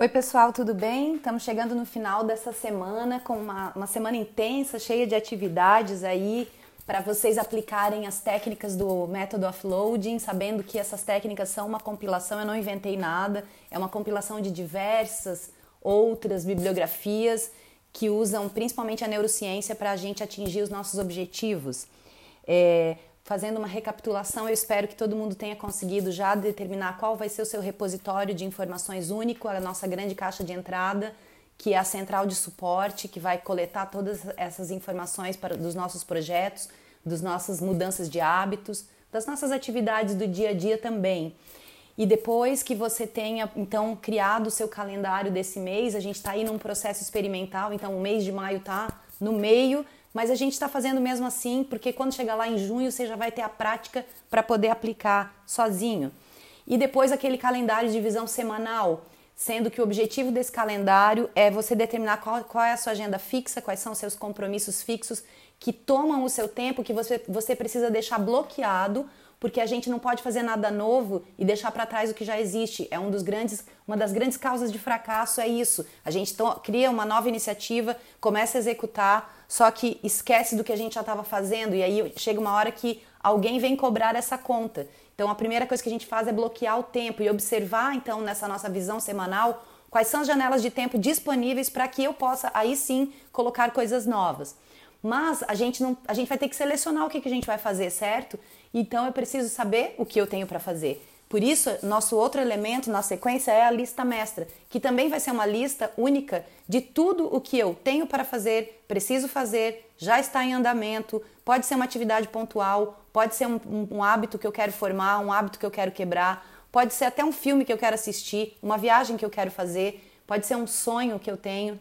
Oi, pessoal, tudo bem? Estamos chegando no final dessa semana com uma, uma semana intensa, cheia de atividades aí para vocês aplicarem as técnicas do método offloading, sabendo que essas técnicas são uma compilação, eu não inventei nada, é uma compilação de diversas outras bibliografias que usam principalmente a neurociência para a gente atingir os nossos objetivos. É, fazendo uma recapitulação, eu espero que todo mundo tenha conseguido já determinar qual vai ser o seu repositório de informações único, a nossa grande caixa de entrada, que é a central de suporte, que vai coletar todas essas informações para, dos nossos projetos, das nossas mudanças de hábitos, das nossas atividades do dia a dia também. E depois que você tenha então criado o seu calendário desse mês, a gente está aí num processo experimental, então o mês de maio está no meio mas a gente está fazendo mesmo assim, porque quando chegar lá em junho você já vai ter a prática para poder aplicar sozinho. E depois aquele calendário de visão semanal, sendo que o objetivo desse calendário é você determinar qual, qual é a sua agenda fixa, quais são os seus compromissos fixos que tomam o seu tempo, que você, você precisa deixar bloqueado porque a gente não pode fazer nada novo e deixar para trás o que já existe. É um dos grandes, uma das grandes causas de fracasso é isso. A gente cria uma nova iniciativa, começa a executar, só que esquece do que a gente já estava fazendo e aí chega uma hora que alguém vem cobrar essa conta. Então a primeira coisa que a gente faz é bloquear o tempo e observar então nessa nossa visão semanal quais são as janelas de tempo disponíveis para que eu possa aí sim colocar coisas novas. Mas a gente não, a gente vai ter que selecionar o que, que a gente vai fazer, certo? Então eu preciso saber o que eu tenho para fazer. Por isso, nosso outro elemento na sequência é a lista mestra, que também vai ser uma lista única de tudo o que eu tenho para fazer, preciso fazer, já está em andamento, pode ser uma atividade pontual, pode ser um, um, um hábito que eu quero formar, um hábito que eu quero quebrar, pode ser até um filme que eu quero assistir, uma viagem que eu quero fazer, pode ser um sonho que eu tenho,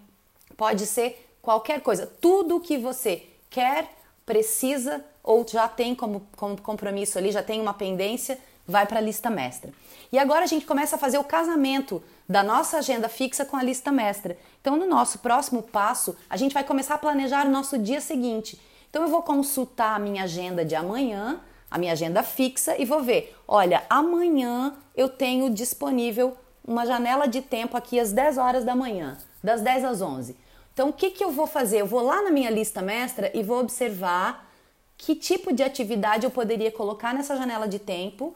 pode ser qualquer coisa. Tudo que você quer, precisa ou já tem como, como compromisso ali, já tem uma pendência, vai para a lista mestra. E agora a gente começa a fazer o casamento da nossa agenda fixa com a lista mestra. Então, no nosso próximo passo, a gente vai começar a planejar o nosso dia seguinte. Então, eu vou consultar a minha agenda de amanhã, a minha agenda fixa, e vou ver: olha, amanhã eu tenho disponível uma janela de tempo aqui às 10 horas da manhã, das 10 às 11. Então, o que, que eu vou fazer? Eu vou lá na minha lista mestra e vou observar que tipo de atividade eu poderia colocar nessa janela de tempo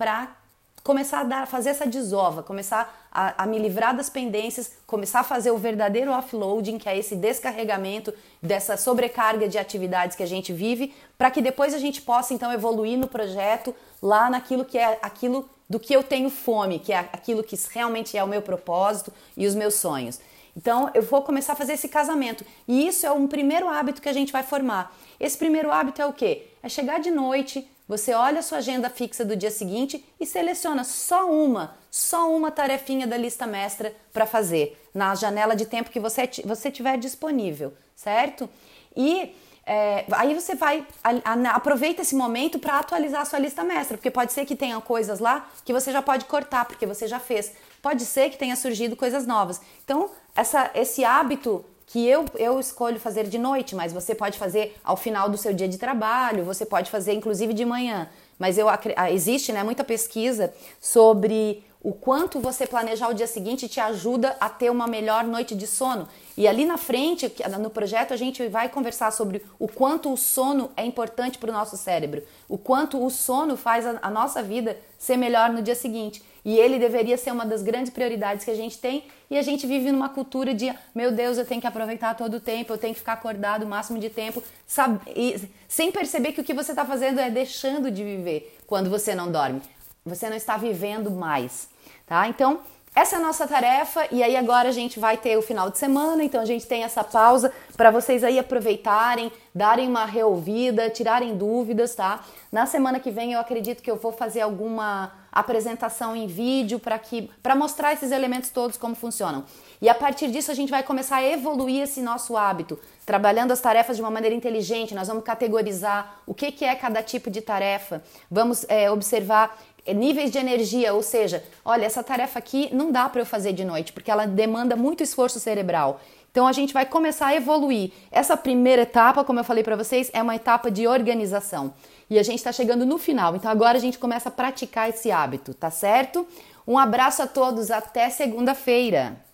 para começar a dar, fazer essa desova, começar a, a, me livrar das pendências, começar a fazer o verdadeiro offloading, que é esse descarregamento dessa sobrecarga de atividades que a gente vive, para que depois a gente possa então evoluir no projeto lá naquilo que é aquilo do que eu tenho fome, que é aquilo que realmente é o meu propósito e os meus sonhos. Então, eu vou começar a fazer esse casamento. E isso é um primeiro hábito que a gente vai formar. Esse primeiro hábito é o quê? É chegar de noite, você olha a sua agenda fixa do dia seguinte e seleciona só uma, só uma tarefinha da lista mestra para fazer na janela de tempo que você, você tiver disponível, certo? E é, aí você vai, a, a, aproveita esse momento para atualizar a sua lista mestra, porque pode ser que tenha coisas lá que você já pode cortar, porque você já fez. Pode ser que tenha surgido coisas novas. Então, essa, esse hábito que eu, eu escolho fazer de noite, mas você pode fazer ao final do seu dia de trabalho, você pode fazer inclusive de manhã. Mas eu, ah, existe né, muita pesquisa sobre o quanto você planejar o dia seguinte te ajuda a ter uma melhor noite de sono. E ali na frente, no projeto, a gente vai conversar sobre o quanto o sono é importante para o nosso cérebro, o quanto o sono faz a, nossa vida ser melhor no dia seguinte. E ele deveria ser uma das grandes prioridades que a gente tem. E a gente vive numa cultura de, meu Deus, eu tenho que aproveitar todo o tempo, eu tenho que ficar acordado o máximo de tempo, sabe? E, sem perceber que o que você está fazendo é deixando de viver quando você não dorme. Você não está vivendo mais, tá? Então, essa é a nossa tarefa e aí agora a gente vai ter o final de semana, então a gente tem essa pausa para vocês aí aproveitarem, darem uma reouvida, tirarem dúvidas, tá? Na semana que vem eu acredito que eu vou fazer alguma apresentação em vídeo para que para mostrar esses elementos todos como funcionam. E a partir disso a gente vai começar a evoluir esse nosso hábito, trabalhando as tarefas de uma maneira inteligente. Nós vamos categorizar o que, que é cada tipo de tarefa, vamos é, observar níveis de energia, ou seja, olha, essa tarefa aqui não dá para eu fazer de noite, porque ela demanda muito esforço cerebral. Então a gente vai começar a evoluir. Essa primeira etapa, como eu falei para vocês, é uma etapa de organização. E a gente está chegando no final. Então agora a gente começa a praticar esse hábito, tá certo? Um abraço a todos, até segunda-feira!